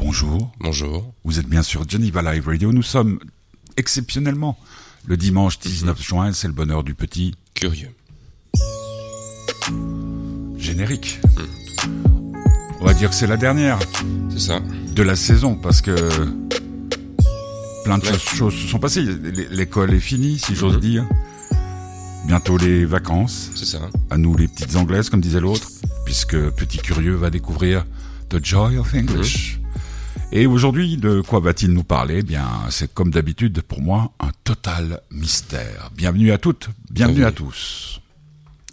Bonjour. Bonjour. Vous êtes bien sur Geneva Live Radio. Nous sommes exceptionnellement le dimanche 19 juin. C'est le bonheur du petit Curieux. générique. On va dire que c'est la dernière C'est ça. de la saison parce que plein de Ouais. choses, se sont passées. L'école est finie, si j'ose Mhm. dire. Bientôt les vacances. C'est ça. À nous les petites anglaises, comme disait l'autre, puisque Petit Curieux va découvrir The Joy of English. Et aujourd'hui, de quoi va-t-il nous parler? Eh Bien, c'est comme d'habitude pour moi un total mystère. Bienvenue à toutes, bienvenue oui. à tous.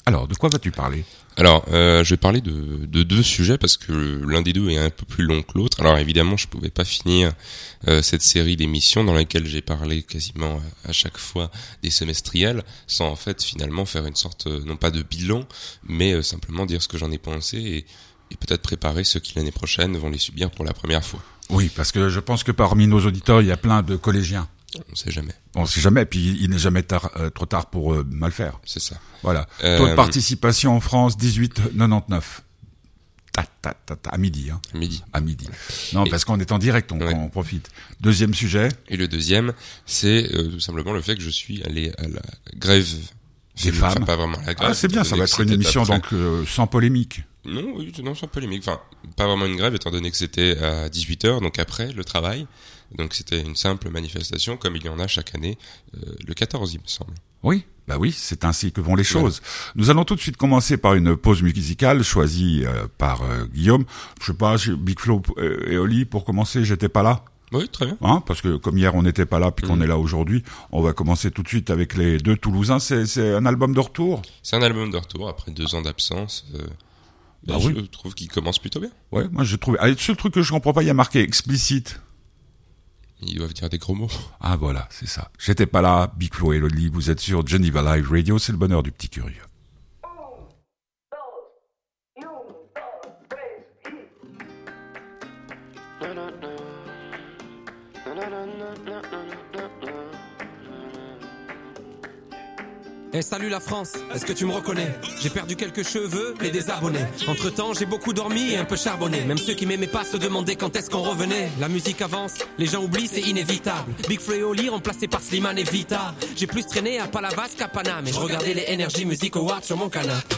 Alors, de quoi vas-tu parler? Alors, euh, je vais parler de, de deux sujets parce que l'un des deux est un peu plus long que l'autre. Alors évidemment, je pouvais pas finir euh, cette série d'émissions dans laquelle j'ai parlé quasiment à, à chaque fois des semestriels, sans en fait finalement faire une sorte, euh, non pas de bilan, mais euh, simplement dire ce que j'en ai pensé et, et peut-être préparer ceux qui l'année prochaine vont les subir pour la première fois. Oui, parce que je pense que parmi nos auditeurs, il y a plein de collégiens. On sait jamais. On sait jamais, puis il n'est jamais tard- euh, trop tard pour euh, mal faire. C'est ça. Voilà. Euh, Taux de participation en France, 18,99. Ta, ta, ta, ta, à midi, hein. Midi. À midi. Non, Et- parce qu'on est en direct, on, Ouais. on profite. Deuxième sujet, Et le deuxième, c'est euh, tout simplement le fait que je suis allé à la grève Des Enfin, femmes. pas vraiment la grève. Ah, c'est bien, ça va être une émission après. donc euh, sans polémique. Non, oui, non, sans polémique. Enfin, pas vraiment une grève, étant donné que c'était à 18h, donc après le travail. Donc c'était une simple manifestation, comme il y en a chaque année, euh, le 14, il me semble. Oui, bah oui, c'est ainsi que vont les choses. Nous allons tout de suite commencer par une pause musicale choisie euh, par euh, Guillaume. Je sais pas, Big Flo euh, et Oli, pour commencer, j'étais pas là. Oui, très bien. Hein, parce que comme hier on n'était pas là puis qu'on Mhm. est là aujourd'hui, on va commencer tout de suite avec les deux Toulousains. C'est, c'est un album de retour? C'est un album de retour après deux ans d'absence. Bah oui. Je trouve qu'il commence plutôt bien. Ouais, moi je trouve. Ah, le seul truc que je comprends pas, il y a marqué explicite. Ils doivent dire des gros mots. Ah voilà, c'est ça. J'étais pas là, Big Flo et Oli, vous êtes sur Geneva Live Radio, c'est le bonheur du petit curieux. Eh salut la France, est-ce que tu me reconnais? J'ai perdu quelques cheveux et des abonnés. Entre temps, j'ai beaucoup dormi et un peu charbonné. Même ceux qui m'aimaient pas se demandaient quand est-ce qu'on revenait. La musique avance, les gens oublient, c'est inévitable. Big Flo et Oli remplacé par Slimane et Vita. J'ai plus traîné à Palavas qu'à Paname et je regardais les Energy Music Awards sur mon canapé.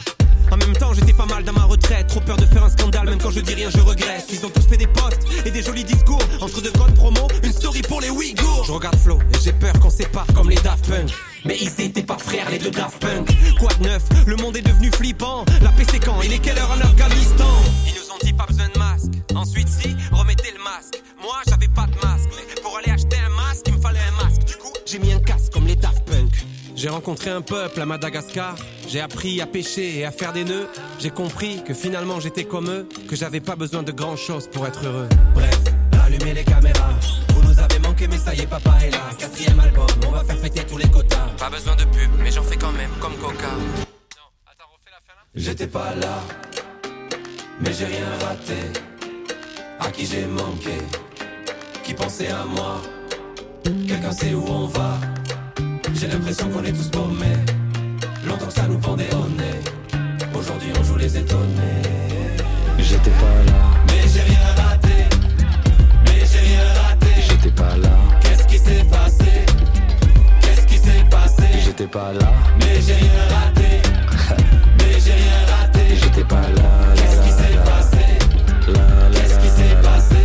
En même temps, j'étais pas mal dans ma retraite. Trop peur de faire un scandale, même quand je dis rien, je regrette. Ils ont tous fait des posts et des jolis discours. Entre deux codes promo, une story pour les Ouïghours. Je regarde Flo et j'ai peur qu'on sépare comme les Daft Punk. Mais ils étaient pas frères, les deux Daft Punk. Quoi de neuf? Le monde est devenu flippant. La paix c'est quand? Il est quelle heure en Afghanistan? Ils nous ont dit pas besoin de masque. Ensuite, si, remettez le masque. Moi, j'avais pas de masque. Mais pour aller acheter un masque, il me fallait un masque. Du coup, j'ai mis un casque comme les Daft Punk. J'ai rencontré un peuple à Madagascar. J'ai appris à pêcher et à faire des nœuds. J'ai compris que finalement j'étais comme eux, que j'avais pas besoin de grand chose pour être heureux. Bref, allumez les caméras. Manqué, mais ça y est, papa est là. Quatrième album, on va faire fêter tous les quotas. Pas besoin de pub, mais j'en fais quand même, comme Coca. J'étais pas là, mais j'ai rien raté. À qui j'ai manqué, qui pensait à moi. Quelqu'un sait où on va. J'ai l'impression qu'on est tous paumés. Longtemps que ça nous pendait au nez. Aujourd'hui on joue les étonnés. J'étais pas là, pas là, Qu'est-ce qui s'est passé? Qu'est-ce qui s'est passé? J'étais pas là, Mais j'ai rien raté. Mais j'ai rien raté. j'étais pas là. Qu'est-ce qui s'est passé? Qu'est-ce qui s'est passé?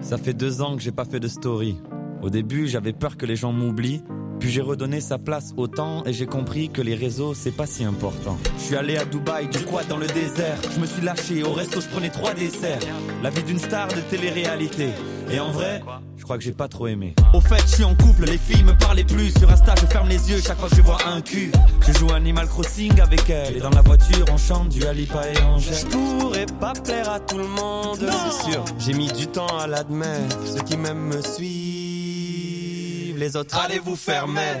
Ça fait deux ans que j'ai pas fait de story. Au début, j'avais peur que les gens m'oublient. Puis j'ai redonné sa place au temps et j'ai compris que les réseaux c'est pas si important. Je suis allé à Dubaï, du quad dans le désert? Je me suis lâché, au resto je prenais trois desserts. La vie d'une star de télé-réalité. Et en vrai, je crois que j'ai pas trop aimé. Au fait, je suis en couple, les filles me parlaient plus. Sur Insta, je ferme les yeux chaque fois que je vois un cul. Je joue Animal Crossing avec elle. Et dans la voiture, on chante du Alipa et Angèle. Je pourrais pas plaire à tout le monde, c'est sûr. J'ai mis du temps à l'admettre. Ceux qui m'aiment me suivent. Les autres, allez vous fermer.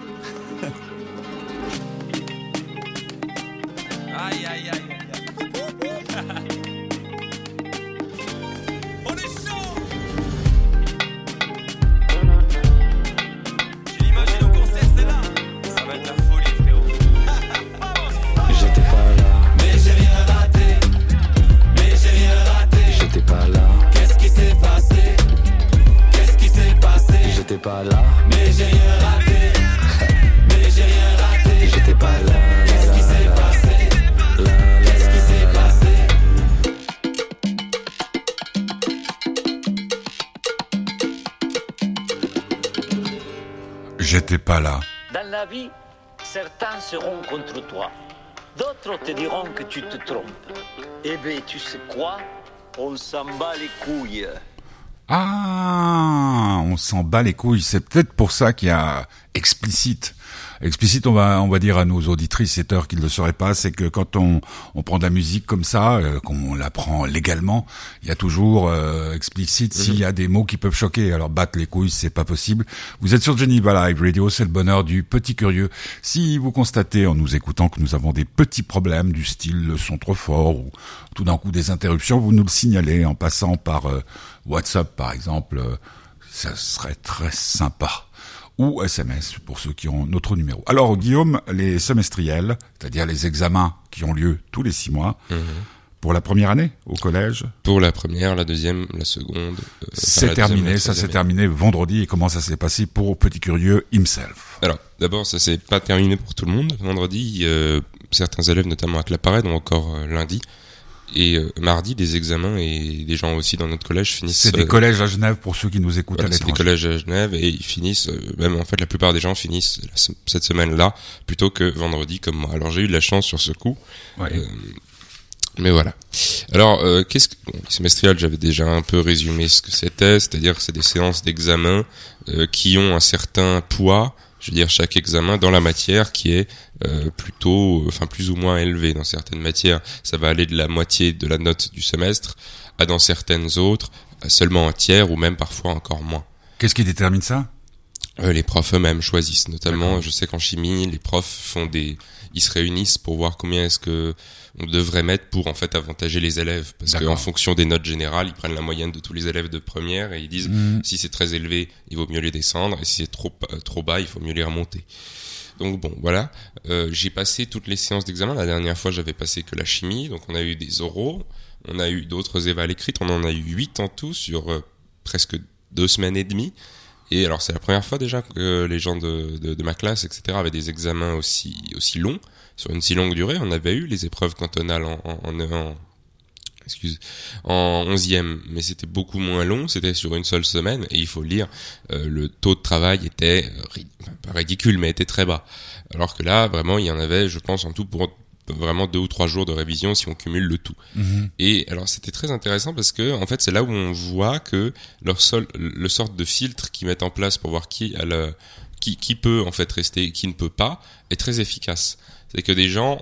D'autres te diront que tu te trompes. Eh bien, tu sais quoi? On s'en bat les couilles. Ah, on s'en bat les couilles. C'est peut-être pour ça qu'il y a explicite. Explicite, on va on va dire à nos auditrices et heures qu'ils ne le sauraient pas, c'est que quand on on prend de la musique comme ça, euh, qu'on la prend légalement, il y a toujours euh, explicite s'il y a des mots qui peuvent choquer. Alors battre les couilles, c'est pas possible. Vous êtes sur Geneva Live Radio, c'est le bonheur du petit curieux. Si vous constatez en nous écoutant que nous avons des petits problèmes du style le son trop fort ou tout d'un coup des interruptions, vous nous le signalez en passant par euh, WhatsApp par exemple. euh, ça serait très sympa ou SMS pour ceux qui ont notre numéro. Alors Guillaume, les semestriels, c'est-à-dire les examens qui ont lieu tous les six mois, pour la première année au collège, Pour la première, la deuxième, la seconde. euh, c'est terminé, ça s'est terminé vendredi et comment ça s'est passé pour Petit Curieux himself? Alors, d'abord, ça s'est pas terminé pour tout le monde. Vendredi, euh, certains élèves, notamment à Claparède, ont encore euh, lundi. Et euh, mardi, des examens et des gens aussi dans notre collège finissent. C'est des euh, collèges à Genève pour ceux qui nous écoutent voilà, à c'est des l'étranger. collèges à Genève et ils finissent, euh, même en fait la plupart des gens finissent cette semaine-là plutôt que vendredi comme moi. Alors j'ai eu de la chance sur ce coup, Ouais. Euh, mais voilà. Alors euh, qu'est-ce que bon, les semestriels J'avais déjà un peu résumé ce que c'était, c'est-à-dire que c'est des séances d'examen euh, qui ont un certain poids. Je veux dire chaque examen dans la matière qui est euh, plutôt, enfin plus ou moins élevé dans certaines matières. Ça va aller de la moitié de la note du semestre à dans certaines autres à seulement un tiers ou même parfois encore moins. Qu'est-ce qui détermine ça? Euh, les profs eux-mêmes choisissent. Notamment, je sais qu'en chimie, les profs font des, ils se réunissent pour voir combien est-ce que on devrait mettre pour en fait avantager les élèves. Parce qu'en fonction des notes générales, ils prennent la moyenne de tous les élèves de première et ils disent Mhm. si c'est très élevé, il vaut mieux les descendre et si c'est trop euh, trop bas, il faut mieux les remonter. Donc bon, voilà. Euh, j'ai passé toutes les séances d'examen. La dernière fois, j'avais passé que la chimie. Donc on a eu des oraux, on a eu d'autres évals écrites. On en a eu huit en tout sur euh, presque deux semaines et demie. Et alors c'est la première fois déjà que les gens de, de, de ma classe, etc., avaient des examens aussi aussi longs sur une si longue durée. On avait eu les épreuves cantonales en, en, en, excuse, en onzième, mais c'était beaucoup moins long. C'était sur une seule semaine et il faut le dire, euh, le taux de travail était euh, pas ridicule, mais était très bas. Alors que là, vraiment, il y en avait, je pense, en tout pour vraiment deux ou trois jours de révision si on cumule le tout. Et alors c'était très intéressant parce que en fait c'est là où on voit que leur sol, le sorte de filtre qu'ils mettent en place pour voir qui a le, qui, qui peut en fait rester et qui ne peut pas est très efficace. C'est que des gens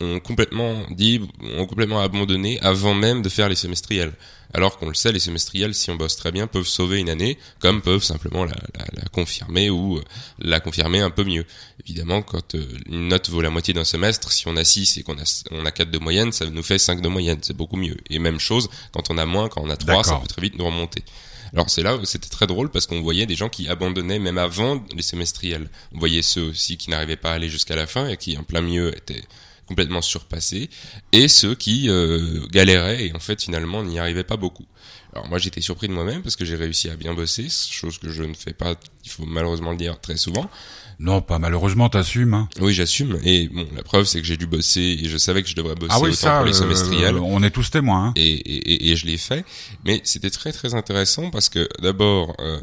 ont complètement dit, ont complètement abandonné avant même de faire les semestriels. Alors qu'on le sait, les semestriels, si on bosse très bien, peuvent sauver une année, comme peuvent simplement la, la, la confirmer ou euh, la confirmer un peu mieux. Évidemment, quand euh, une note vaut la moitié d'un semestre, si on a 6 et qu'on a, on a 4 de moyenne, ça nous fait 5 de moyenne, c'est beaucoup mieux. Et même chose, quand on a moins, quand on a 3, ça peut très vite nous remonter. Alors c'est là où c'était très drôle parce qu'on voyait des gens qui abandonnaient même avant les semestriels. On voyait ceux aussi qui n'arrivaient pas à aller jusqu'à la fin et qui en plein milieu étaient complètement surpassés et ceux qui euh, galéraient et en fait finalement n'y arrivaient pas beaucoup. Alors moi j'étais surpris de moi-même parce que j'ai réussi à bien bosser, chose que je ne fais pas, il faut malheureusement le dire très souvent. Non, pas malheureusement, t'assumes. Hein. Oui j'assume et bon la preuve c'est que j'ai dû bosser et je savais que je devrais bosser Ah oui, autant ça, pour les euh, semestriels. on est tous témoins. Hein. et, et, et- et je l'ai fait. Mais c'était très très intéressant parce que d'abord, euh,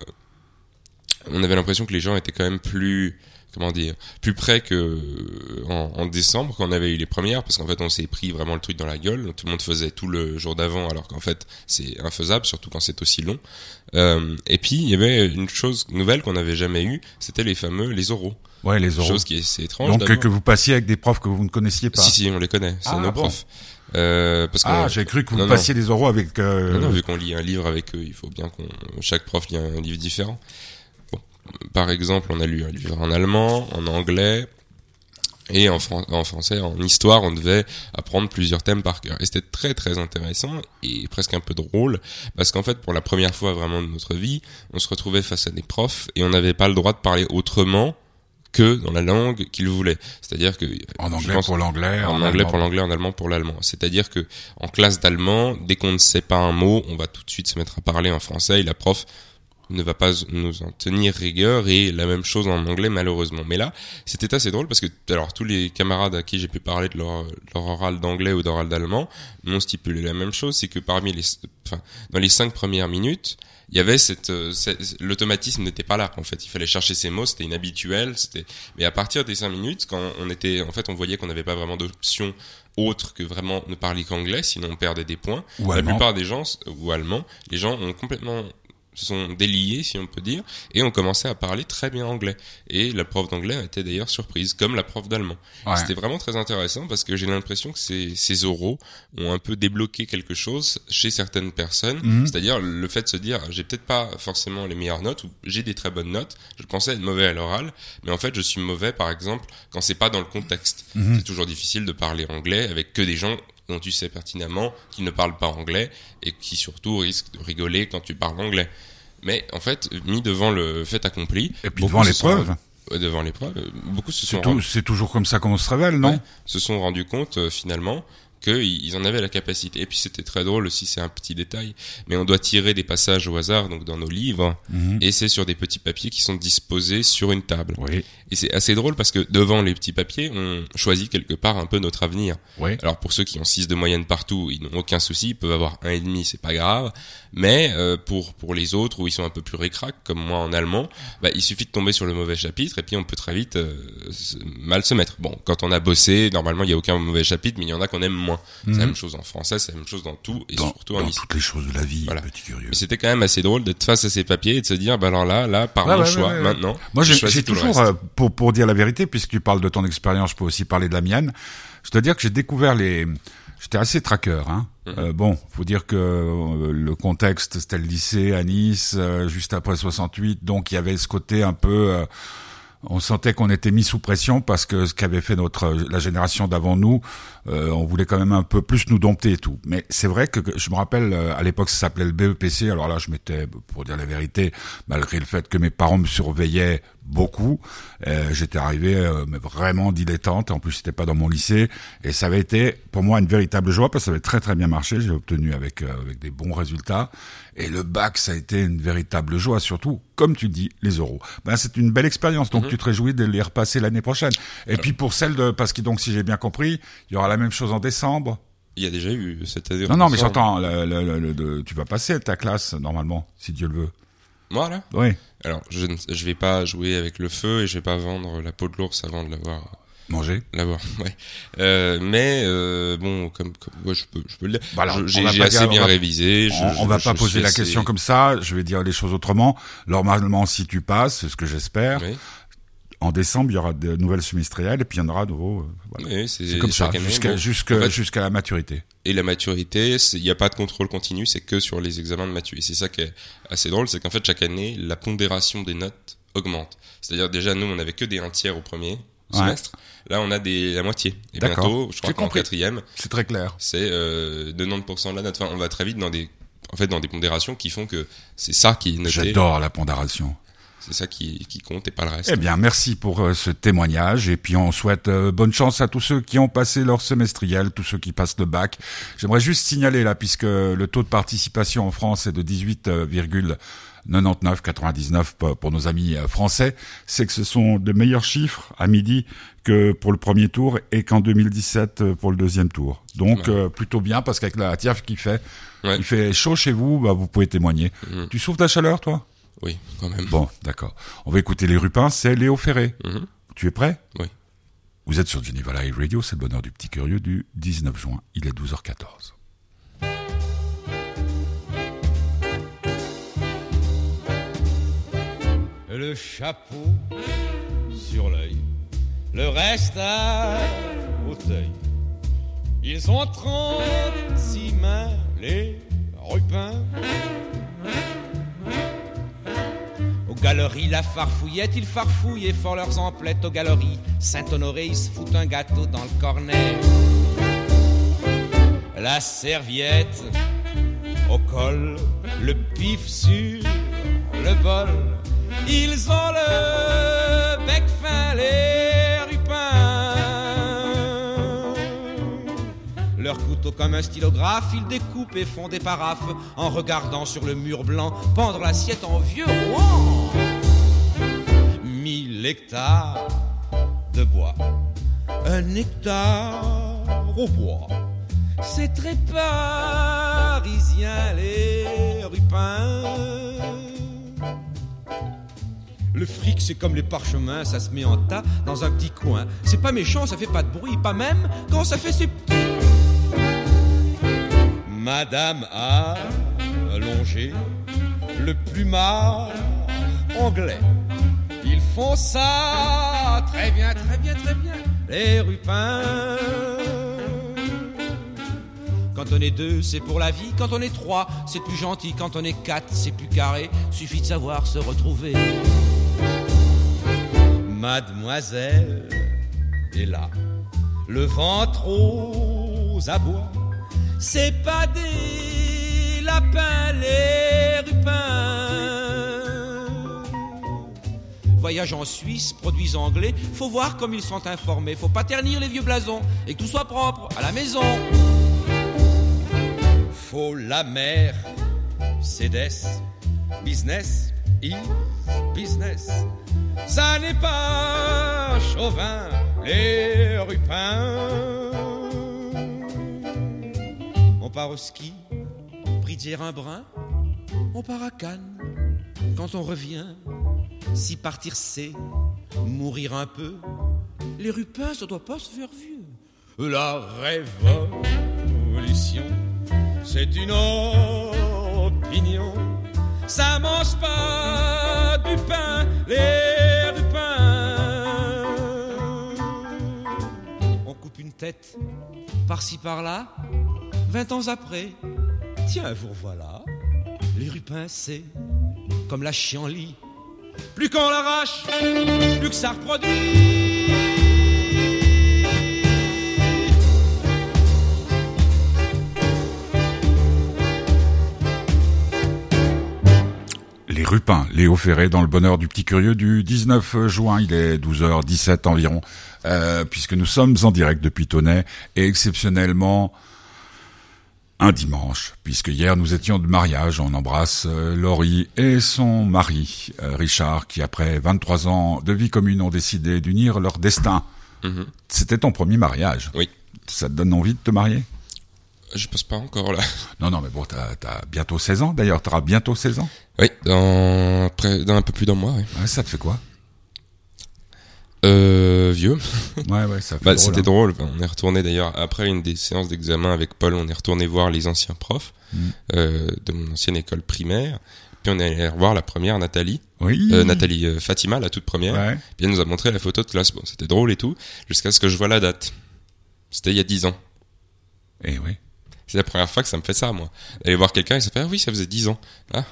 on avait l'impression que les gens étaient quand même plus, comment dire, plus près que euh, en, en décembre quand on avait eu les premières, parce qu'en fait on s'est pris vraiment le truc dans la gueule. Tout le monde faisait tout le jour d'avant, alors qu'en fait c'est infaisable, surtout quand c'est aussi long. Euh, et puis il y avait une chose nouvelle qu'on n'avait jamais eue, c'était les fameux les oraux. Ouais, les oraux. Chose qui est assez étrange. Donc que vous passiez avec des profs que vous ne connaissiez pas. si si, on les connaît, c'est Ah, nos bon. profs. Euh, parce Ah, j'ai cru que vous Non, non. passiez des oraux avec. euh, Non, non, vu qu'on lit un livre avec eux, il faut bien qu'on chaque prof lit un livre différent. Par exemple, on a lu un livre en allemand, en anglais, et en, fran- en français, en histoire, on devait apprendre plusieurs thèmes par cœur. Et c'était très très intéressant et presque un peu drôle, parce qu'en fait, pour la première fois vraiment de notre vie, on se retrouvait face à des profs et on n'avait pas le droit de parler autrement que dans la langue qu'ils voulaient. C'est-à-dire que En anglais pense- pour l'anglais. en, en anglais allemand. pour l'anglais, en allemand pour l'allemand. C'est-à-dire que en classe d'allemand, dès qu'on ne sait pas un mot, on va tout de suite se mettre à parler en français et la prof ne va pas nous en tenir rigueur et la même chose en anglais malheureusement. Mais là, c'était assez drôle parce que alors tous les camarades à qui j'ai pu parler de leur, leur oral d'anglais ou d'oral d'allemand m'ont stipulé la même chose, c'est que parmi les, enfin, dans les cinq premières minutes, il y avait cette, euh, cette- l'automatisme n'était pas là en fait. Il fallait chercher ses mots, c'était inhabituel, c'était. Mais à partir des cinq minutes, quand on était, en fait, on voyait qu'on n'avait pas vraiment d'option autre que vraiment ne parler qu'anglais, sinon on perdait des points. Ou La allemand. plupart des gens, ou allemands, les gens ont complètement se sont déliés, si on peut dire, et ont commencé à parler très bien anglais. Et la prof d'anglais était d'ailleurs surprise, comme la prof d'allemand. Ouais. C'était vraiment très intéressant parce que j'ai l'impression que ces, ces oraux ont un peu débloqué quelque chose chez certaines personnes. Mhm. C'est-à-dire le fait de se dire, j'ai peut-être pas forcément les meilleures notes ou j'ai des très bonnes notes. Je pensais être mauvais à l'oral, mais en fait je suis mauvais par exemple quand c'est pas dans le contexte. Mhm. C'est toujours difficile de parler anglais avec que des gens dont tu sais pertinemment qu'ils ne parlent pas anglais et qui surtout risquent de rigoler quand tu parles anglais. Mais en fait, mis devant le fait accompli, Et puis devant l'épreuve. Devant l'épreuve, beaucoup se C'est sont c'est toujours comme ça qu'on se révèle, non? Ouais, se sont rendus compte euh, finalement qu'ils ils en avaient la capacité. Et puis c'était très drôle aussi, c'est un petit détail, mais on doit tirer des passages au hasard donc dans nos livres, Mhm. et c'est sur des petits papiers qui sont disposés sur une table. Oui, Et c'est assez drôle parce que devant les petits papiers, on choisit quelque part un peu notre avenir. oui. Alors pour ceux qui ont 6 de moyenne partout, ils n'ont aucun souci, ils peuvent avoir un et demi, c'est pas grave. Mais euh, pour pour les autres où ils sont un peu plus récrac comme moi en allemand, bah, il suffit de tomber sur le mauvais chapitre et puis on peut très vite euh, mal se mettre. Bon, quand on a bossé, normalement il y a aucun mauvais chapitre, mais il y en a qu'on aime moins. C'est la Mhm. même chose en français, c'est la même chose dans tout et Dans, surtout en dans histoire. toutes les choses de la vie, Voilà. petit curieux. Mais c'était quand même assez drôle d'être face à ces papiers et de se dire, bah alors là, là, par Ouais, mon choix, ouais, ouais. maintenant, Moi, j'ai toujours, euh, pour, pour dire la vérité, puisque tu parles de ton expérience, je peux aussi parler de la mienne. Je dois dire que j'ai découvert les... J'étais assez traqueur. Hein. Euh, bon, faut dire que euh, le contexte, c'était le lycée à Nice, euh, juste après 68, donc il y avait ce côté un peu... euh, on sentait qu'on était mis sous pression parce que ce qu'avait fait notre la génération d'avant nous, euh, on voulait quand même un peu plus nous dompter et tout. Mais c'est vrai que que je me rappelle euh, à l'époque ça s'appelait le BEPC. Alors là, je m'étais, pour dire la vérité, malgré le fait que mes parents me surveillaient beaucoup, euh, j'étais arrivé euh, mais vraiment dilettante. En plus, c'était pas dans mon lycée et ça avait été pour moi une véritable joie parce que ça avait très très bien marché. J'ai obtenu avec euh, avec des bons résultats et le bac ça a été une véritable joie, surtout comme tu dis les euros. Ben c'est une belle expérience. Donc tu te réjouis de les repasser l'année prochaine. Et puis pour celle de parce que donc si j'ai bien compris, il y aura la même chose en décembre. Il y a déjà eu cette année. Non non mais j'entends. de- tu vas passer ta classe normalement si Dieu le veut. Moi là? Oui. Alors, je ne je vais pas jouer avec le feu et je vais pas vendre la peau de l'ours avant de l'avoir Manger. l'avoir. Ouais. Euh, mais euh, bon, comme, comme ouais, je peux je peux le dire. Bah Je- on j'ai assez bien on va- révisé. je- on, je- va je pas poser la assez- question comme ça. Je vais dire les choses autrement. Normalement, si tu passes, c'est ce que j'espère. Oui, En décembre, il y aura de nouvelles semestrielles et puis il y en aura de nouveau. euh, voilà. oui, c'est comme ça jusqu'à bon. En fait, la maturité. Et la maturité, il n'y a pas de contrôle continu, c'est que sur les examens de maturité. C'est ça qui est assez drôle, c'est qu'en fait, chaque année, la pondération des notes augmente. C'est-à-dire, déjà, nous, on avait que des un tiers au premier Ouais. semestre. Là, on a des, la moitié. Et D'accord. bientôt, je crois qu'en quatrième, C'est très clair. c'est euh, 90% de la note. Enfin, on va très vite dans des, en fait, dans des pondérations qui font que c'est ça qui est noté. J'adore la pondération. C'est ça qui, qui compte et pas le reste. Eh bien, merci pour euh, ce témoignage et puis on souhaite euh, bonne chance à tous ceux qui ont passé leur semestriel, tous ceux qui passent le bac. J'aimerais juste signaler là, puisque le taux de participation en France est de 18,99 99 pour, pour nos amis euh, français, c'est que ce sont de meilleurs chiffres à midi que pour le premier tour et qu'en 2017 euh, pour le deuxième tour. Donc Ouais. euh, plutôt bien parce qu'avec la tiaf qui fait, Ouais. il fait chaud chez vous, bah, vous pouvez témoigner. Mhm. Tu souffres de la chaleur, toi? Oui, quand même. Bon, d'accord. On va écouter les Rupins, c'est Léo Ferré. Mhm. Tu es prêt? Oui. Vous êtes sur Geneva Live Radio, c'est le bonheur du petit curieux du 19 juin. Il est 12h14. Le chapeau sur l'œil, le reste à fauteuil. Ils sont trente-six mains, les rupins. galeries, la farfouillette, ils farfouillent et font leurs emplettes aux galeries. Saint-Honoré, ils se foutent un gâteau dans le cornet. La serviette au col, le pif sur le bol. Ils ont le bec fin, les rupins. Leur couteau comme un stylographe, ils découpent et font des paraphes en regardant sur le mur blanc pendre l'assiette en vieux Rouen. Mille hectares de bois, un hectare au bois. C'est très parisien les rupins. Le fric, c'est comme les parchemins, ça se met en tas dans un petit coin. C'est pas méchant, ça fait pas de bruit, pas même quand ça fait ses. Madame a allongé le plumard anglais. Ils font ça très bien, très bien, très bien, les rupins. Quand on est deux, c'est pour la vie. Quand on est trois, c'est plus gentil. Quand on est quatre, c'est plus carré. Suffit de savoir se retrouver. Mademoiselle est là, le ventre aux abois. C'est pas des lapins, les rupins. Voyage en Suisse, produits anglais, faut voir comme ils sont informés. Faut pas ternir les vieux blasons et que tout soit propre à la maison. Faut la mer, Cédès, business is business. Ça n'est pas chauvin, les rupins. On part au ski, bridier un brin, on part à Cannes. Quand on revient, si partir c'est mourir un peu, les rupins, ça doit pas se faire vieux. La révolution, c'est une opinion. Ça mange pas du pain, les par-ci par-là, vingt ans après. Tiens, vous revoilà. Les rupins, c'est comme la chienlit. Plus qu'on l'arrache, plus que ça reproduit. Les Rupins, Léo Ferré dans le bonheur du petit curieux du 19 juin, il est 12h17 environ, euh, puisque nous sommes en direct depuis Tonnet, et exceptionnellement un dimanche, puisque hier nous étions de mariage, on embrasse euh, Laurie et son mari, euh, Richard, qui après 23 ans de vie commune ont décidé d'unir leur destin. Mhm. C'était ton premier mariage. Oui. Ça te donne envie de te marier? Je pense pas encore là. Non, non, mais bon, t'as as bientôt 16 ans, d'ailleurs, t'auras bientôt 16 ans. Oui, dans, près- dans un peu plus d'un mois. ouais. Ouais, ça te fait quoi? Euh, vieux. Ouais, ouais, ça fait Bah, drôle, c'était hein. drôle. On est retourné d'ailleurs après une des séances d'examen avec Paul. On est retourné voir les anciens profs Mm. euh, de mon ancienne école primaire. Puis on est allé revoir la première Nathalie, Oui. euh, Nathalie euh, Fatima, la toute première. Ouais. Puis elle nous a montré la photo de classe. Bon, c'était drôle et tout, jusqu'à ce que je vois la date. C'était il y a 10 ans. Et oui. C'est la première fois que ça me fait ça, moi. Aller voir quelqu'un et ça fait ah oui, ça faisait 10 ans. Ah,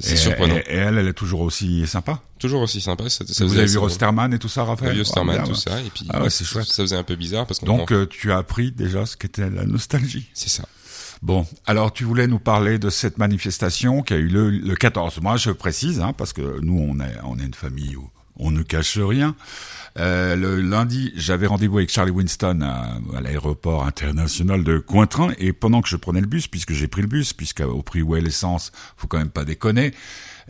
c'est surprenant. Et, et elle, elle est toujours aussi sympa. Toujours aussi sympa. Ça, ça Vous avez vu. Rosterman et tout ça, Raphaël Vieux Starman, Ah, tout ça. Et puis, Ah ouais, c'est chouette. Ça faisait un peu bizarre parce Donc, euh, tu as appris déjà ce qu'était la nostalgie. c'est ça. Bon, alors tu voulais nous parler de cette manifestation qui a eu le, le 14. Moi, je précise, hein, parce que nous, on est, on est une famille où on ne cache rien. Euh, le lundi, j'avais rendez-vous avec Charlie Winston à, l'aéroport international de Cointrin, et pendant que je prenais le bus, puisque j'ai pris le bus, puisqu'au prix où est l'essence, faut quand même pas déconner,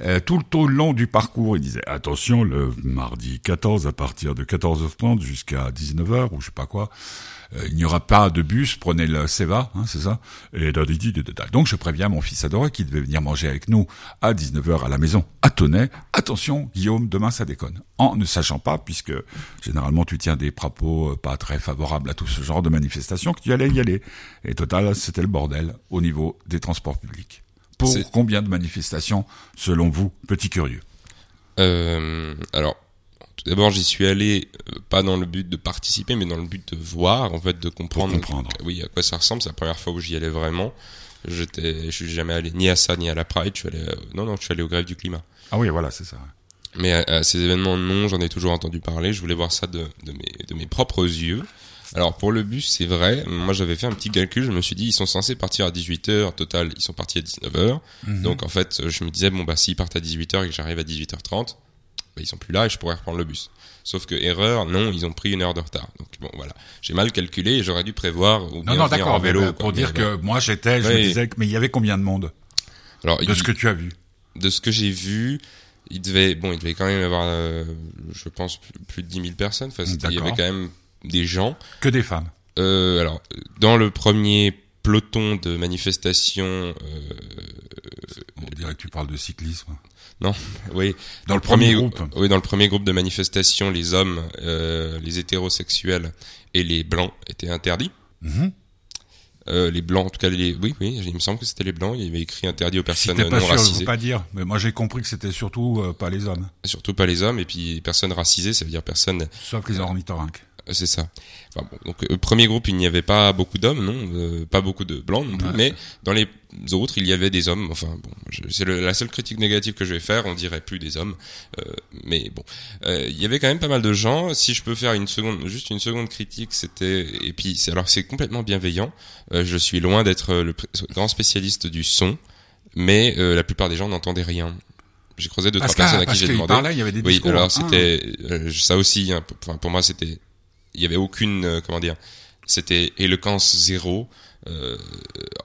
euh, tout le long du parcours, il disait attention, le mardi 14, à partir de 14h30 jusqu'à 19h, ou je sais pas quoi, il n'y aura pas de bus, prenez le Seva, hein, c'est ça Et. Donc je préviens mon fils adoré qui devait venir manger avec nous à 19h à la maison à Tonnet. Attention, Guillaume, demain ça déconne. En ne sachant pas, puisque généralement tu tiens des propos euh, pas très favorables à tout ce genre de manifestation, que tu allais y aller. Et total, c'était le bordel au niveau des transports publics. Pour combien de manifestations, selon vous, petit curieux? Euh, alors, d'abord, j'y suis allé euh, pas dans le but de participer, mais dans le but de voir, en fait, de comprendre. comprendre. Oui, à quoi ça ressemble. C'est la première fois où j'y allais vraiment. J'étais, je suis jamais allé ni à ça ni à la Pride. Je suis allé, euh, non, non, je suis allé au grève du climat. Ah oui, voilà, c'est ça. Mais à, à ces événements, non, j'en ai toujours entendu parler. Je voulais voir ça de, de, mes, de mes propres yeux. Alors pour le bus, c'est vrai. Moi, j'avais fait un petit calcul. Je me suis dit, ils sont censés partir à 18h. Total, ils sont partis à 19h. Mhm. Donc en fait, je me disais, bon bah s'ils partent à 18h et que j'arrive à 18h30, bah, ils sont plus là et je pourrais reprendre le bus. Sauf que erreur, non, ils ont pris une heure de retard. Donc bon, voilà, j'ai mal calculé et j'aurais dû prévoir ou Non, non, d'accord. en vélo. quoi. Pour Mais dire que moi j'étais, je me disais mais il y avait combien de monde Alors, de il- ce que tu as vu? de ce que j'ai vu, il devait, bon, il devait quand même y avoir, euh, je pense, plus, de 10 000 personnes. Enfin, il y avait quand même des gens. Que des femmes. Euh, alors, dans le premier peloton de manifestation, euh, On dirait que tu parles de cyclisme. Oui, Dans le premier groupe. oui, dans le premier groupe de manifestation, les hommes, euh, les hétérosexuels et les blancs étaient interdits. Mhm. Euh, les blancs, en tout cas, les, oui, oui, il me semble que c'était les blancs. Il y avait écrit interdit aux personnes pas non sûr, je racisées, veux pas dire. Mais moi j'ai compris que c'était surtout euh, pas les hommes, surtout pas les hommes, et puis personnes racisées, ça veut dire personnes sauf les ornithorynques. C'est ça. Enfin, bon, donc euh, premier groupe, il n'y avait pas beaucoup d'hommes, non, euh, pas beaucoup de blancs non plus, Ouais. mais dans les autres, il y avait des hommes. Enfin bon, c'est la seule critique négative que je vais faire. On dirait plus des hommes, Euh, mais bon, Euh, il y avait quand même pas mal de gens. Si je peux faire une seconde, juste une seconde critique, c'était et puis c'est alors c'est complètement bienveillant. Euh, je suis loin d'être le grand spécialiste du son, mais euh, la plupart des gens n'entendaient rien. J'ai creusé deux Parce trois personnes à qui j'ai demandé. parlait, il y avait des Oui, alors Ah. c'était euh, ça aussi. peu- Enfin, pour moi, c'était il y avait aucune euh, comment dire. C'était éloquence zéro, euh,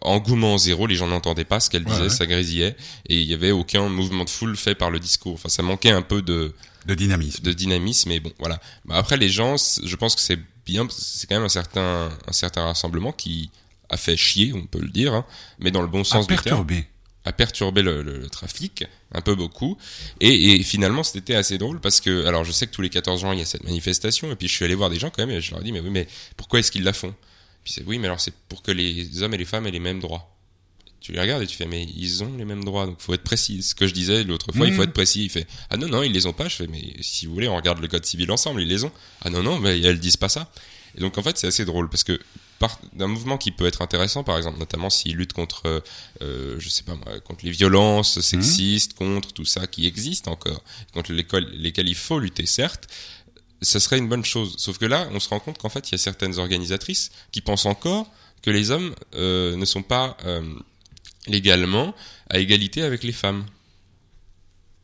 engouement zéro. Les gens n'entendaient pas ce qu'elle disait, ouais. ça grésillait, et il y avait aucun mouvement de foule fait par le discours. Enfin, ça manquait un peu de de dynamisme. de dynamisme, mais bon, voilà. Bah, après, les gens, je pense que c'est bien, c'est quand même un certain un certain rassemblement qui a fait chier, on peut le dire, hein, mais dans le bon sens du terme à perturber le, le- le trafic un peu beaucoup. Et, et finalement c'était assez drôle parce que alors je sais que tous les 14 juin il y a cette manifestation et puis je suis allé voir des gens quand même et je leur ai dit mais oui mais pourquoi est-ce qu'ils la font? Puis c'est oui mais alors c'est pour que les hommes et les femmes aient les mêmes droits. Tu les regardes et tu fais mais ils ont les mêmes droits donc faut être précis. Ce que je disais l'autre fois il faut Mhm. être précis. Il fait ah non non ils les ont pas. Je fais mais si vous voulez on regarde le code civil ensemble ils les ont. Ah non non mais elles disent pas ça. Et donc en fait c'est assez drôle parce que d'un mouvement qui peut être intéressant par exemple notamment s'il lutte contre euh, euh, je sais pas moi, contre les violences sexistes, contre tout ça qui existe encore, contre lesquels, lesquels il faut lutter certes, ça serait une bonne chose. Sauf que là, on se rend compte qu'en fait, il y a certaines organisatrices qui pensent encore que les hommes euh, ne sont pas euh, légalement à égalité avec les femmes.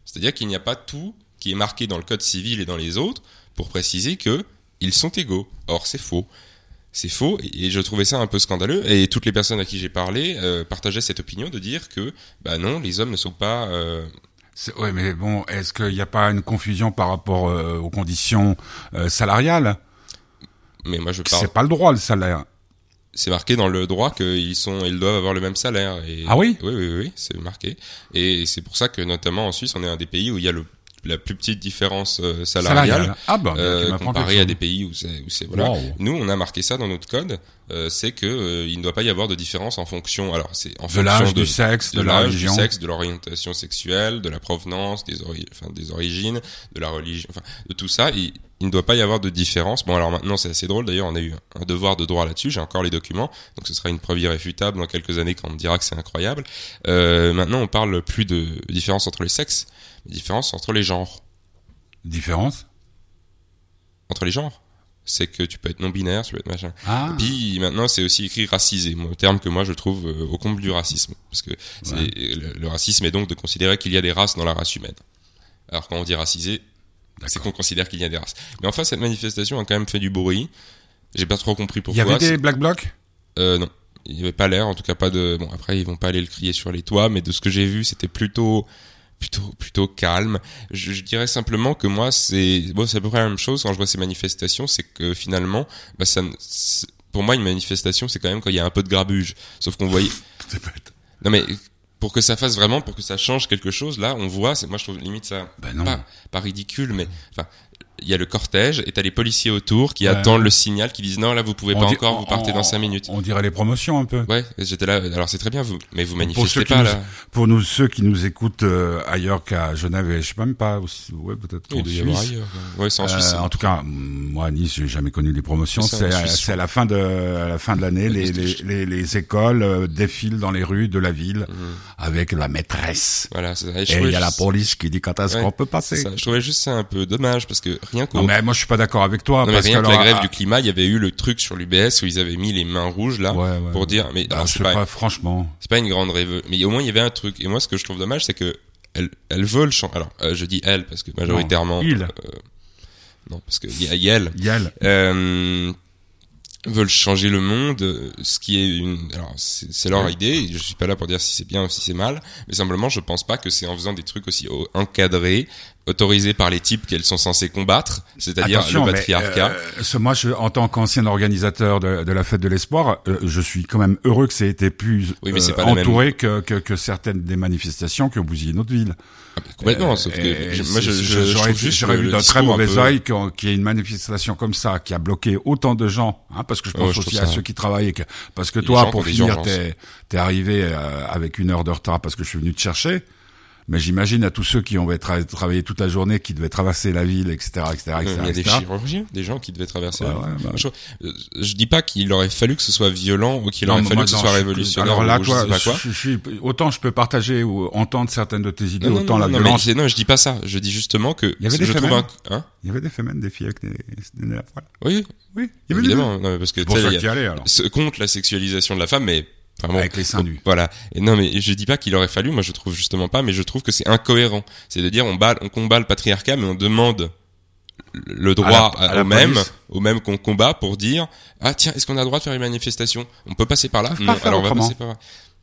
C'est-à-dire qu'il n'y a pas tout qui est marqué dans le code civil et dans les autres pour préciser que ils sont égaux. Or, c'est faux. C'est faux et je trouvais ça un peu scandaleux et toutes les personnes à qui j'ai parlé euh, partageaient cette opinion de dire que bah non les hommes ne sont pas euh, C'est- Ouais, mais bon, est-ce qu'il n'y a pas une confusion par rapport euh, aux conditions euh, salariales? Mais moi je parle C'est pas le droit le salaire. c'est marqué dans le droit qu'ils sont ils doivent avoir le même salaire et Ah oui oui oui oui c'est marqué. Et c'est pour ça que notamment en Suisse on est un des pays où il y a le la plus petite différence euh, salariale Ah bah, euh, comparé à des pays où c'est où c'est voilà. Wow. nous on a marqué ça dans notre code euh, c'est que euh, il ne doit pas y avoir de différence en fonction alors c'est en De fonction l'âge, de du sexe, de, de l'âge, religion. du sexe, de l'orientation sexuelle, de la provenance, des, ori- enfin, des origines, de la religion, enfin, de tout ça. Il, il ne doit pas y avoir de différence. Bon, alors maintenant, c'est assez drôle. D'ailleurs, on a eu un devoir de droit là-dessus. J'ai encore les documents. Donc, ce sera une preuve irréfutable dans quelques années quand on me dira que c'est incroyable. Euh, maintenant, on parle plus de différence entre les sexes, mais différence entre les genres. Différence? Entre les genres. C'est que tu peux être non-binaire, tu peux être machin. Ah, Puis maintenant, c'est aussi écrit racisé, moi, terme que moi je trouve euh, au comble du racisme, parce que Ouais. le, le racisme est donc de considérer qu'il y a des races dans la race humaine. Alors quand on dit racisé, c'est qu'on considère qu'il y a des races. Mais enfin, cette manifestation a quand même fait du bruit. J'ai pas trop compris il y pourquoi. avait des black blocs? Euh, non, il y avait pas l'air, en tout cas pas de. Bon, après ils vont pas aller le crier sur les toits, mais de ce que j'ai vu, c'était plutôt plutôt plutôt calme. Je, je dirais simplement que moi, c'est bon, c'est à peu près la même chose quand je vois ces manifestations, c'est que finalement, bah ça, pour moi, une manifestation, c'est quand même quand il y a un peu de grabuge. Sauf qu'on voyait. Non mais pour que ça fasse vraiment, pour que ça change quelque chose, là, on voit. C'est moi, je trouve limite ça Ben non. pas, pas ridicule, mais enfin, il y a le cortège et t'as les policiers autour qui Ouais. attendent le signal, qui disent non là vous pouvez On pas dit- encore, on- vous partez on- dans 5 minutes. On dirait les promotions un peu. Ouais, j'étais là. Alors c'est très bien, vous, mais vous manifestez pas nous, là. pour nous, ceux qui nous écoutent euh, ailleurs qu'à Genève et je sais même pas, aussi, ouais, peut-être en Suisse. ailleurs. Ouais, c'est en Euh, Suisse. en tout cas, moi à Nice, j'ai jamais connu les promotions. C'est à, à la fin de à la fin de l'année, les, les, les, les écoles euh, défilent dans les rues de la ville Mhm. avec la maîtresse. Voilà. Et il y a la police qui dit quand est-ce qu'on peut passer. Je trouvais juste ça un peu dommage parce que rien qu'au Non mais moi je suis pas d'accord avec toi Non, mais parce rien que alors, la grève ah, du climat, il y avait eu le truc sur l'UBS où ils avaient mis les mains rouges là ouais, ouais, pour ouais. dire mais Bah, alors, je c'est sais pas, pas, franchement. c'est pas une grande rêve mais au moins il y avait un truc et moi ce que je trouve dommage c'est que elles elles veulent chan- alors euh, je dis elles parce que majoritairement il. euh, non parce que y a y a elles Yel. euh, veulent changer le monde, ce qui est une, alors c'est leur idée. Je suis pas là pour dire si c'est bien ou si c'est mal, mais simplement je pense pas que c'est en faisant des trucs aussi au- encadrés, autorisés par les types qu'elles sont censées combattre, c'est-à-dire le mais, patriarcat. euh, ce- moi, je, en tant qu'ancien organisateur de, de la fête de l'espoir, euh, je suis quand même heureux que ça ait été plus Oui, mais euh, pas entouré que, que, que certaines des manifestations qui ont bousillé notre ville. Complètement, Euh, sauf que moi je, je, j'aurais j'aurais vu d'un très mauvais peu- qu'on- qu'il y ait une manifestation comme ça qui a bloqué autant de gens, hein, parce que je Ouais, pense aussi à ça- ceux qui que- parce que Les toi, pour finir, t'es es arrivé euh, avec une heure de retard parce que je suis venu te chercher. Mais j'imagine à tous ceux qui ont tra- travaillé toute la journée, qui devaient traverser la ville, etc., etc., etc. Euh, Il y a des chirurgiens, des gens qui devaient traverser. La- ouais, bah. je, euh, je dis pas qu'il aurait fallu que ce soit violent ou qu'il Non, aurait fallu moi, que ce non, soit révolutionnaire Alors là, ou toi, je sais pas quoi. je- je suis- autant je peux partager ou entendre certaines de tes idées, Non, non, autant non, la non, mais non, je dis pas ça. Je dis justement que Il y avait des je trouve même un, hein Il y avait des femmes, des filles avec des, des. Oui, Oui, il y avait des évidemment. Non, mais parce que pour ça y y allait alors. contre la sexualisation de la femme, mais enfin bon, Avec les seins nus. Voilà. Et non, mais je dis pas qu'il aurait fallu. Moi, je trouve justement pas. Mais je trouve que c'est incohérent. C'est de dire on bat, on combat le patriarcat, mais on demande le droit À la- à la au même, police. au même qu'on combat pour dire ah tiens, est-ce qu'on a le droit de faire une manifestation? On peut passer par là? Non, pas alors on va passer par là.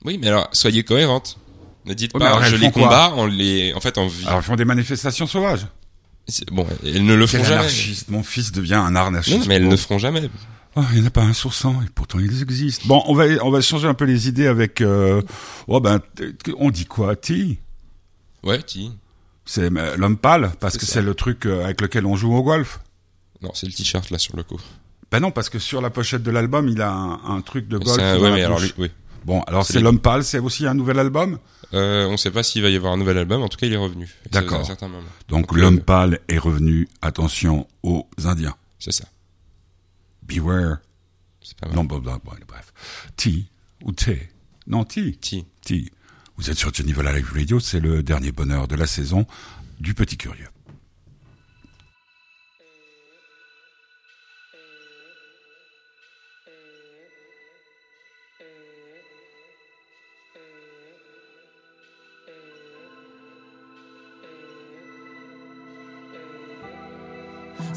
Oui, mais alors soyez cohérentes. Ne dites Oui, pas alors, je les combats, on les, en fait, en vie. Alors ils font des manifestations sauvages. C'est- Bon, elles ne le font Quel jamais. Mon fils devient un anarchiste. Non, mais elles ne feront jamais. Oh, il n'y en a pas un sur 100 et pourtant ils existent. Bon, on va on va changer un peu les idées avec. Euh, oh ben, on dit quoi, T? Ouais, ti. C'est l'homme pâle parce que c'est le truc euh, avec lequel on joue au golf. Non, c'est le t-shirt là sur le coup. Ben non, parce que sur la pochette de l'album, il a un, un truc de golf. Un- ouais, mais alors lui, oui. Bon, alors C'est l'homme pâle, c'est aussi un nouvel album? Euh, on sait pas s'il va y avoir un nouvel album. En tout cas, il est revenu. D'accord. Donc, Donc, l'homme euh, pâle est revenu. Attention aux Indiens. C'est ça. Beware. C'est pas mal. Non, bon, bon, bon, bref. T ou T? Non, T. Ti. T. Vous êtes sur Jennifer Live Radio, c'est le dernier bonheur de la saison du Petit Curieux.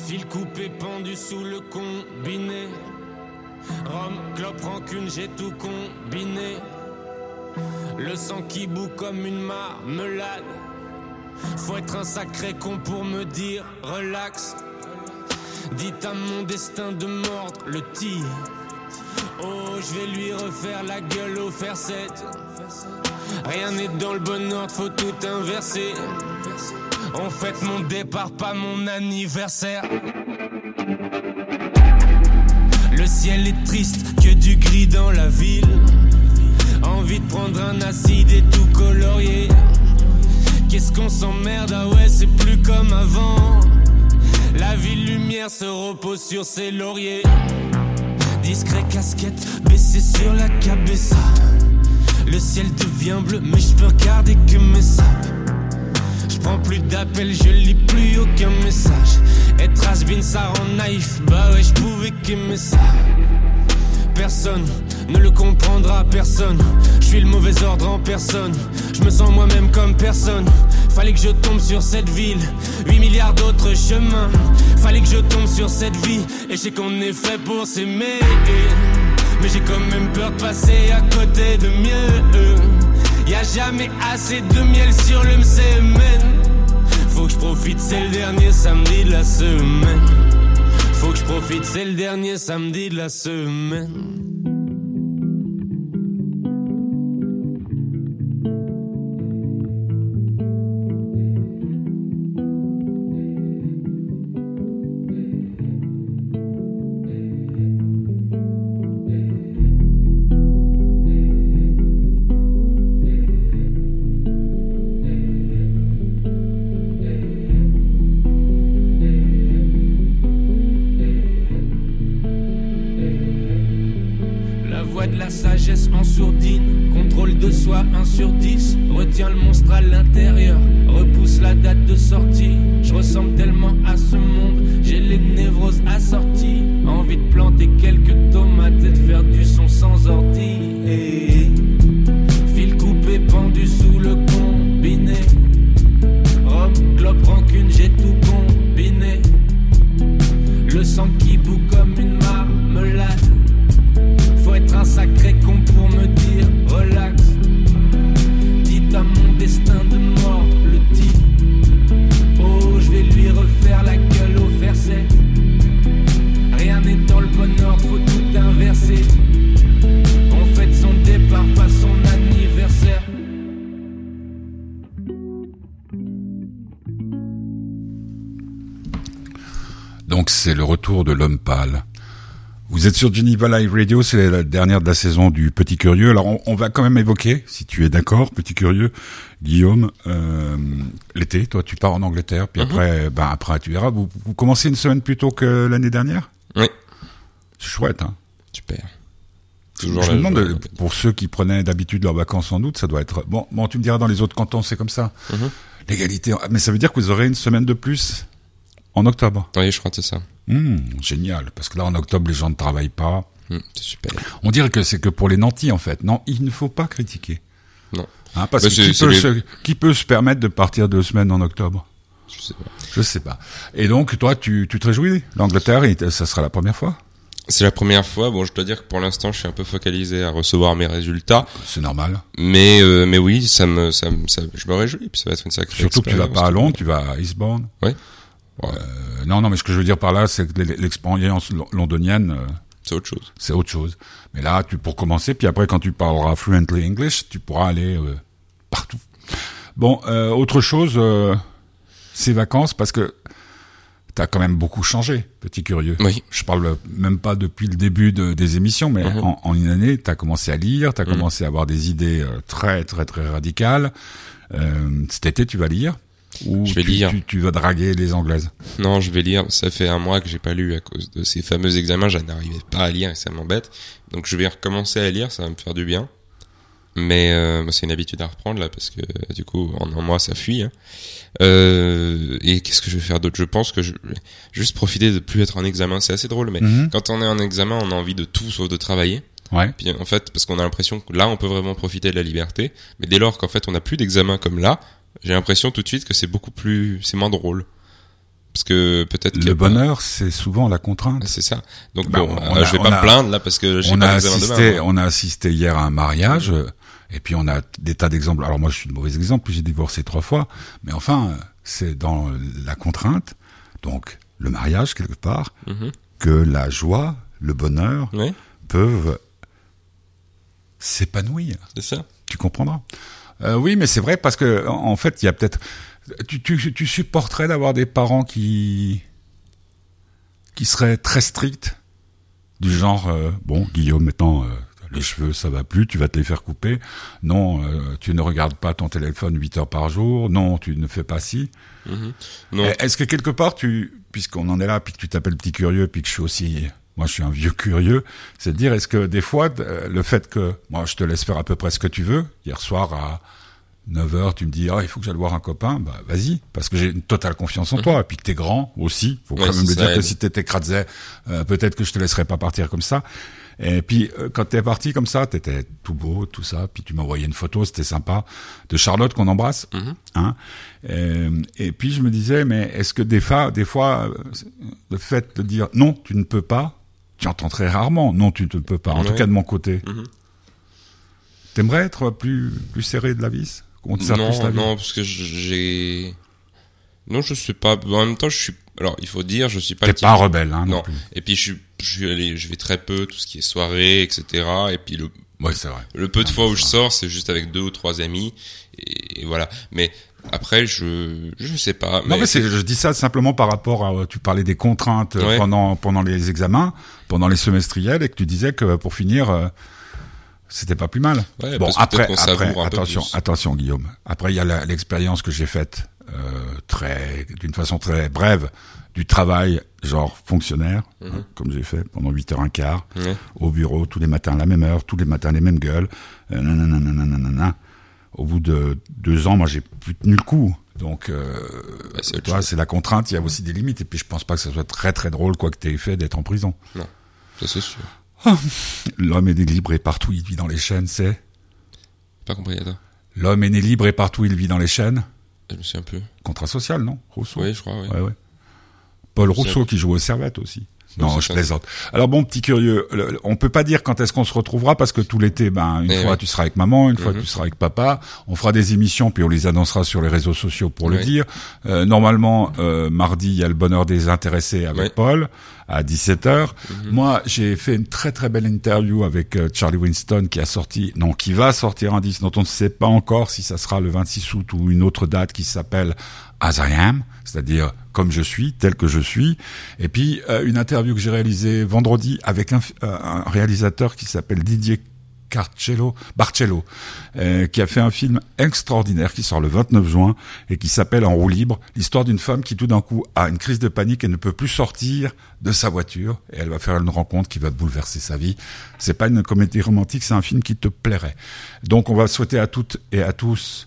Fil coupé pendu sous le combiné. Rhum, clope, rancune, j'ai tout combiné. Le sang qui bout comme une marmelade. Faut être un sacré con pour me dire relax. Dites à mon destin de mordre le tir. Oh, je vais lui refaire la gueule au fer 7. Rien n'est dans le bon ordre, faut tout inverser. On fête mon départ, pas mon anniversaire. Le ciel est triste, que du gris dans la ville. Envie de prendre un acide et tout colorier. Qu'est-ce qu'on s'emmerde, ah ouais, c'est plus comme avant. La ville lumière se repose sur ses lauriers. Discret casquette baissée sur la cabessa. Le ciel devient bleu, mais je peux regarder que mes sapes. Prends plus d'appels, je lis plus aucun message. Être has-been, ça rend naïf, bah ouais, je pouvais qu'aimer ça. Personne ne le comprendra, personne. Je suis le mauvais ordre en personne. Je me sens moi-même comme personne. Fallait que je tombe sur cette ville. 8 milliards d'autres chemins. Fallait que je tombe sur cette vie. Et je qu'on est fait pour s'aimer. Mais j'ai quand même peur de passer à côté de mieux. Y a jamais assez de miel sur le semaine. Faut que je profite, c'est le dernier samedi de la semaine. Faut que je profite, c'est le dernier samedi de la semaine. Retour de l'homme pâle. Vous êtes sur Geneva Live Radio, c'est la dernière de la saison du Petit Curieux. Alors on, on va quand même évoquer, si tu es d'accord, Petit Curieux, Guillaume, euh, l'été, toi tu pars en Angleterre, puis Mhm. après, ben après tu verras. Vous, vous commencez une semaine plus tôt que l'année dernière? Oui. C'est chouette, hein Super. Je me demande, pour ceux qui prenaient d'habitude leurs vacances en août, ça doit être... Bon, bon tu me diras, dans les autres cantons, c'est comme ça. Mhm. L'égalité, mais ça veut dire que vous aurez une semaine de plus en octobre. Oui, je crois que c'est ça. Hmm, génial, parce que là, en octobre, les gens ne travaillent pas. Hmm, c'est super. On dirait que c'est que pour les nantis, en fait. Non, il ne faut pas critiquer. Non. Hein, parce Bah, que qui peut, les- se, qui peut se permettre de partir deux semaines en octobre Je sais pas. Je sais pas. Et donc, toi, tu, tu te réjouis L'Angleterre, et ça sera la première fois C'est la première fois. Bon, je dois dire que pour l'instant, je suis un peu focalisé à recevoir mes résultats. C'est normal. Mais, euh, mais oui, ça me, ça, me- ça, je me réjouis. Puis ça va être une sacrée Surtout que tu vas pas à Londres, tu vas à Eastbourne. Ouais. Ouais. Euh, non, non, mais ce que je veux dire par là, c'est que l'e- l'expérience lo- londonienne, euh, C'est autre chose. c'est autre chose. Mais là, tu pour commencer, puis après, quand tu parleras fluently English, tu pourras aller euh, partout. Bon, euh, autre chose, euh, ces vacances, parce que t'as quand même beaucoup changé, petit curieux. Oui. Je parle même pas depuis le début de- des émissions, mais Mhm. en, en une année, t'as commencé à lire, t'as Mhm. commencé à avoir des idées très, très, très radicales. Euh, cet été, tu vas lire ou Je vais tu, lire. Tu, tu vas draguer les anglaises Non, je vais lire. Ça fait un mois que j'ai pas lu à cause de ces fameux examens. Je n'arrivais pas à lire et ça m'embête. Donc je vais recommencer à lire. Ça va me faire du bien. Mais euh, moi, c'est une habitude à reprendre là parce que du coup, en un mois, ça fuit. hein. Euh, et qu'est-ce que je vais faire d'autre? Je pense que je vais juste profiter de plus être en examen. C'est assez drôle, mais Mhm. quand on est en examen, on a envie de tout sauf de travailler. Ouais. Puis en fait, parce qu'on a l'impression que là, on peut vraiment profiter de la liberté. Mais dès lors qu'en fait, on n'a plus d'examen comme là, j'ai l'impression tout de suite que c'est beaucoup plus, c'est moins drôle. Parce que peut-être Le pas- bonheur, c'est souvent la contrainte. c'est ça. Donc Bah, bon, on euh, a- je vais on pas a- me plaindre là parce que j'ai on pas assisté, demain. on a assisté hier à un mariage, et puis on a des tas d'exemples. Alors moi, je suis le mauvais exemple, puis j'ai divorcé trois fois, mais enfin, c'est dans la contrainte, donc le mariage quelque part, Mhm. que la joie, le bonheur peuvent s'épanouir. c'est ça. Tu comprendras. Euh, oui, mais c'est vrai parce que en fait, il y a peut-être. Tu, tu, tu supporterais d'avoir des parents qui qui seraient très stricts, du genre euh, bon, Guillaume, maintenant euh, les cheveux ça va plus, tu vas te les faire couper. Non, euh, tu ne regardes pas ton téléphone 8 heures par jour. Non, tu ne fais pas ci. Non, Eh, Est-ce que quelque part, tu, puisqu'on en est là, puis que tu t'appelles petit curieux, puis que je suis aussi, moi je suis un vieux curieux, c'est de dire, est-ce que des fois, euh, le fait que, moi je te laisse faire à peu près ce que tu veux, hier soir à 9h, tu me dis, ah, il faut que j'aille voir un copain, bah vas-y, parce que j'ai une totale confiance en toi, et puis que t'es grand aussi, faut Ouais, quand même le dire aide. que si t'étais cradzé, euh, peut-être que je te laisserais pas partir comme ça. Et puis euh, quand t'es parti comme ça, t'étais tout beau, tout ça, puis tu m'as envoyé une photo, c'était sympa, de Charlotte qu'on embrasse. Mhm. Hein Euh, et puis je me disais, mais est-ce que des fois, des fois, le fait de dire non, tu ne peux pas, tu entends très rarement, non, tu ne peux pas. En Ouais. tout cas de mon côté. Mhm. T'aimerais être plus plus serré de la vis? On te serre plus la non, vis? non, parce que j'ai. Non, je sais pas. En même temps, je suis. Alors, il faut dire, je suis pas. T'es le type- pas rebelle, hein, non, Non. plus. Et puis, je suis, je suis allé, je vais très peu, tout ce qui est soirée, etc. Et puis, le, Ouais, c'est vrai. le peu de Ah, fois où je sors, c'est juste avec deux ou trois amis. Et, et voilà. Mais après, je, je sais pas. Non, mais je dis ça simplement par rapport à, tu parlais des contraintes euh, Ouais. pendant, pendant les examens, pendant les semestriels, et que tu disais que pour finir, euh, c'était pas plus mal. Ouais, bon, après, après, attention, attention, Guillaume. Après, il y a l'expérience que j'ai faite, euh, très, d'une façon très brève, du travail, genre fonctionnaire, Mhm. hein, comme j'ai fait pendant 8 heures un quart, Ouais. au bureau, tous les matins à la même heure, tous les matins les mêmes gueules, euh, nanana, nanana. Au bout de deux ans, moi, j'ai plus tenu le coup. Donc, euh, Bah, c'est la contrainte, il y a aussi des limites. Et puis, je pense pas que ça soit très très drôle, quoi que t'aies fait, d'être en prison. Ça, c'est sûr. L'homme est né libre et partout il vit dans les chaînes, c'est? Pas compris, attends. L'homme est né libre et partout il vit dans les chaînes? Je me souviens plus. Contrat social, non? Rousseau. Oui, je crois, oui. Ouais, ouais. Paul Rousseau qui joue aux servettes aussi. Non, je plaisante. Alors bon, petit curieux, le- on peut pas dire quand est-ce qu'on se retrouvera parce que tout l'été, ben une Eh fois tu seras avec maman, une fois Mhm. tu seras avec papa. On fera des émissions puis on les annoncera sur les réseaux sociaux pour le dire. Euh, normalement, euh, mardi, il y a le bonheur des intéressés avec. Paul à 17h. Mhm. Moi, j'ai fait une très très belle interview avec euh, Charlie Winston qui a sorti, non, qui va sortir un disque dont on ne sait pas encore si ça sera le 26 août ou une autre date qui s'appelle As I Am, c'est-à-dire comme je suis, tel que je suis. Et puis euh, une interview que j'ai réalisée vendredi avec un, euh, réalisateur qui s'appelle Didier Carcello, Barcello, euh, qui a fait un film extraordinaire qui sort le 29 juin et qui s'appelle En roue libre, l'histoire d'une femme qui tout d'un coup a une crise de panique et ne peut plus sortir de sa voiture et elle va faire une rencontre qui va bouleverser sa vie. C'est pas une comédie romantique, c'est un film qui te plairait. Donc on va souhaiter à toutes et à tous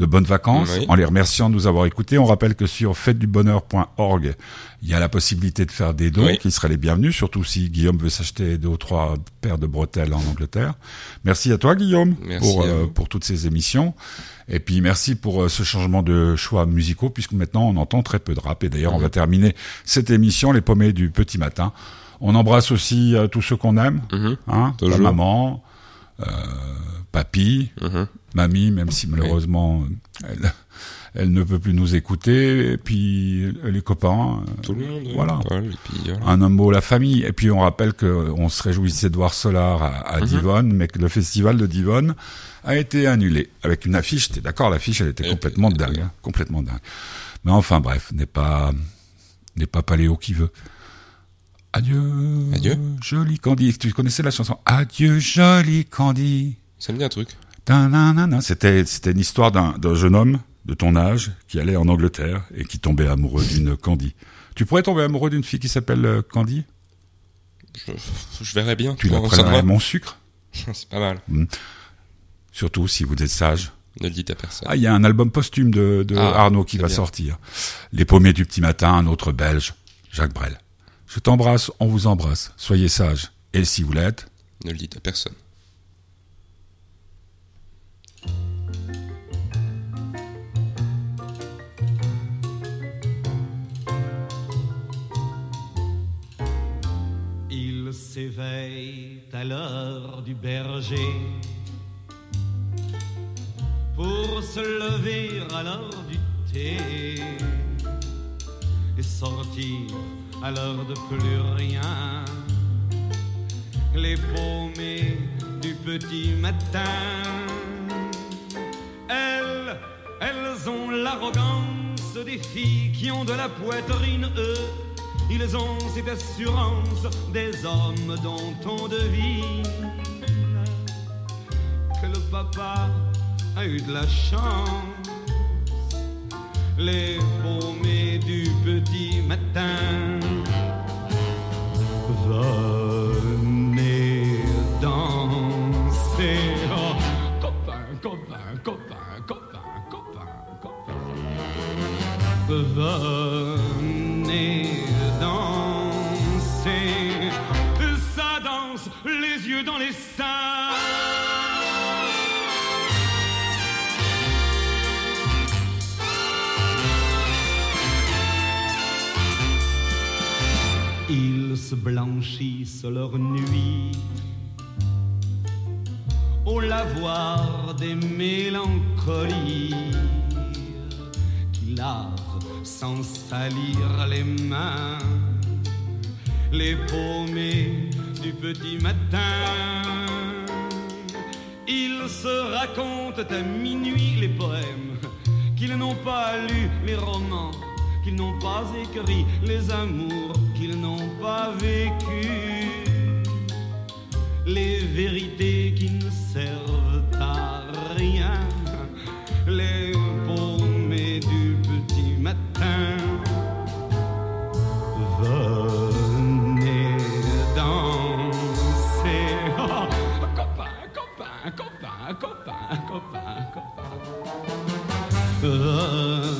de bonnes vacances Oui. en les remerciant de nous avoir écoutés. On rappelle que sur fêtedubonheur.org, il y a la possibilité de faire des dons Oui. qui seraient les bienvenus, surtout si Guillaume veut s'acheter deux ou trois paires de bretelles en Angleterre. Merci à toi Guillaume Merci pour, euh, pour toutes ces émissions. Et puis merci pour euh, ce changement de choix musicaux, puisque maintenant on entend très peu de rap. Et d'ailleurs, on va terminer cette émission, les paumés du petit matin. On embrasse aussi euh, tous ceux qu'on aime, Mhm. hein, Toujours. maman, euh, papy, Mhm. Mamie, même si malheureusement elle, elle ne peut plus nous écouter, et puis les copains, euh, Tout le monde. Voilà. et puis, voilà. un mot, la famille. Et puis on rappelle que on se réjouissait de voir Solar à, à Mhm. Divonne, mais que le festival de Divonne a été annulé avec une affiche. T'es d'accord, l'affiche elle était Et complètement puis, dingue, hein, complètement dingue. Mais enfin bref, n'est pas n'est pas Paléo qui veut. Adieu, Adieu. joli Candy. Tu connaissais la chanson Adieu, joli Candy. Ça me dit un truc. C'était c'était une histoire d'un jeune homme de ton âge qui allait en Angleterre et qui tombait amoureux d'une Candy. Tu pourrais tomber amoureux d'une fille qui s'appelle euh, Candy? Je, je verrai bien. Tu la prendrais mon sucre? C'est pas mal. Surtout si vous êtes sage. Ne le dites à personne. Ah, il y a un album posthume de, de Ah, Arnaud qui va bien. sortir. Les paumés du petit matin, un autre belge, Jacques Brel. Je t'embrasse, on vous embrasse. Soyez sages. Et si vous l'êtes, Ne le dites à personne. S'éveille à l'heure du berger pour se lever à l'heure du thé et sortir à l'heure de plus rien. Les paumées du petit matin, elles, elles ont l'arrogance des filles qui ont de la poitrine, eux. Ils ont cette assurance des hommes dont on devine que le papa a eu de la chance. Les paumés du petit matin. Venez danser. Oh, copain, copain, copain, copain, copain, copain. Venez blanchissent leur nuit au lavoir des mélancolies qui lavent sans salir les mains les paumés du petit matin. Ils se racontent à minuit les poèmes qu'ils n'ont pas lus, les romans qu'ils n'ont pas écrit, les amours qu'ils n'ont pas vécues, les vérités qui ne servent à rien, les paumés du petit matin. Venez danser, oh, oh, copain, copain, copain, copain, copain, copain.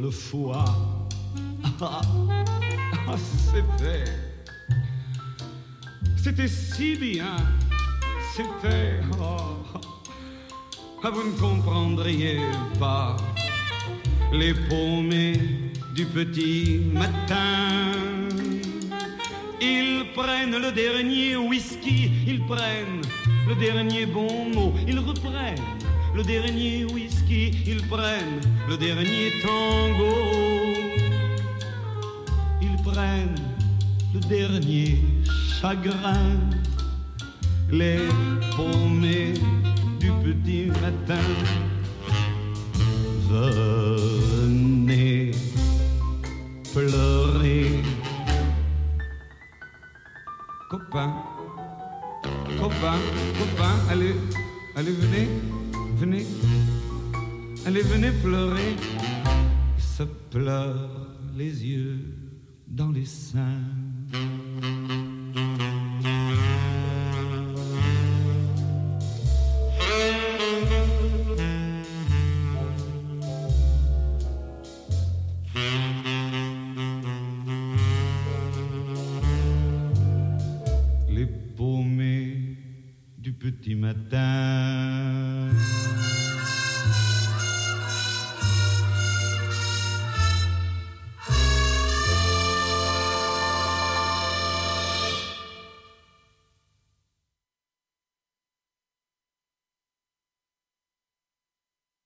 Le foie. Ah, ah, c'était. C'était si bien. C'était. oh, ah, vous ne comprendriez pas les paumés du petit matin. Ils prennent le dernier whisky, ils prennent le dernier bon mot, ils reprennent le dernier whisky, ils prennent le dernier tango. Ils prennent le dernier chagrin, les paumés du petit matin. Venez pleurer. Copain, copain, copain, allez, allez, venez, venez, allez, venez pleurer. Se pleure les yeux dans les seins.